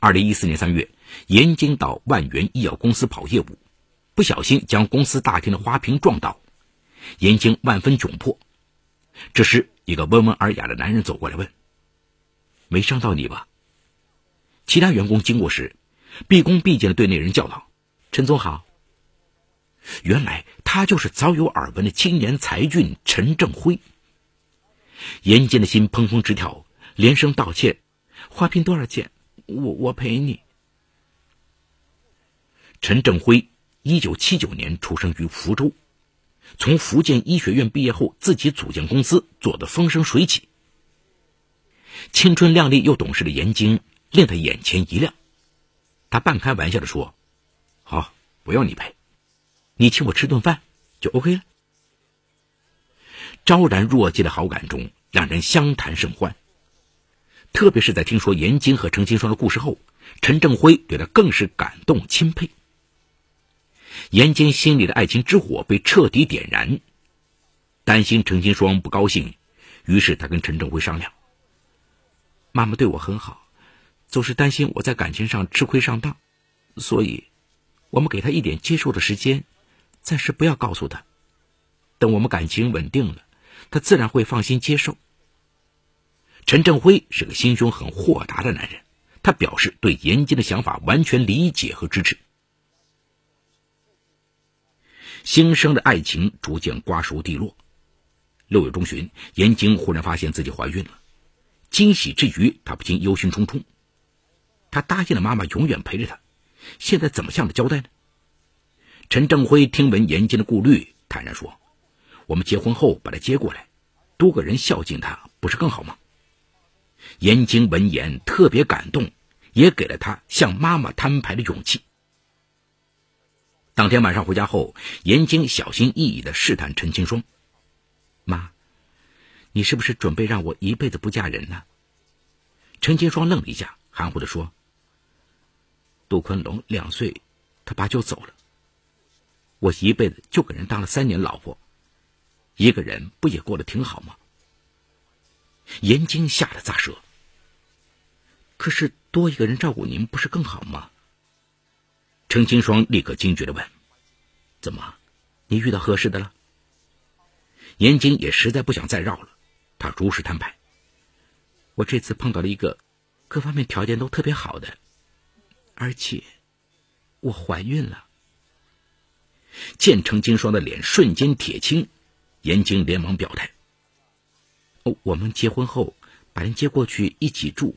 二零一四年三月，严晶到万源医药公司跑业务，不小心将公司大厅的花瓶撞倒，严晶万分窘迫。这时，一个温文尔雅的男人走过来问：“没伤到你吧？”其他员工经过时，毕恭毕敬的对那人叫道：“陈总好。”原来他就是早有耳闻的青年才俊陈正辉。严坚的心砰砰直跳，连声道歉：“花瓶多少钱？我我陪你。”陈正辉，一九七九年出生于福州，从福建医学院毕业后，自己组建公司，做得风生水起。青春靓丽又懂事的严晶令他眼前一亮，他半开玩笑的说：“好，不用你陪。”你请我吃顿饭就 OK 了。昭然若揭的好感中，两人相谈甚欢。特别是在听说严晶和程金双的故事后，陈正辉对他更是感动钦佩。严晶心里的爱情之火被彻底点燃，担心程金双不高兴，于是他跟陈正辉商量：“妈妈对我很好，总是担心我在感情上吃亏上当，所以，我们给她一点接受的时间。”暂时不要告诉她，等我们感情稳定了，她自然会放心接受。陈正辉是个心胸很豁达的男人，他表示对严金的想法完全理解和支持。新生的爱情逐渐瓜熟蒂落。六月中旬，严晶忽然发现自己怀孕了，惊喜之余，他不禁忧心忡忡。他答应了妈妈永远陪着他，现在怎么向他交代呢？陈正辉听闻严金的顾虑，坦然说：“我们结婚后把他接过来，多个人孝敬他，不是更好吗？”严金闻言特别感动，也给了他向妈妈摊牌的勇气。当天晚上回家后，严金小心翼翼的试探陈清霜：“妈，你是不是准备让我一辈子不嫁人呢？”陈清霜愣了一下，含糊的说：“杜坤龙两岁，他爸就走了。”我一辈子就给人当了三年老婆，一个人不也过得挺好吗？严晶吓得咂舌。可是多一个人照顾您不是更好吗？程清霜立刻惊觉的问：“怎么，你遇到合适的了？”严晶也实在不想再绕了，他如实摊牌：“我这次碰到了一个各方面条件都特别好的，而且我怀孕了。”见程金双的脸瞬间铁青，严晶连忙表态：“哦，我们结婚后把人接过去一起住，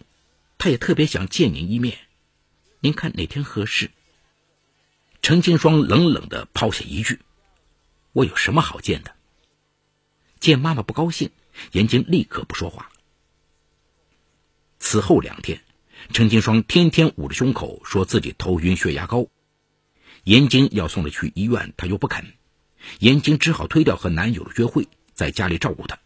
他也特别想见您一面，您看哪天合适？”程金双冷冷的抛下一句：“我有什么好见的？”见妈妈不高兴，严晶立刻不说话。此后两天，陈金双天天捂着胸口，说自己头晕、血压高。严晶要送他去医院，他又不肯，严晶只好推掉和男友的约会，在家里照顾他。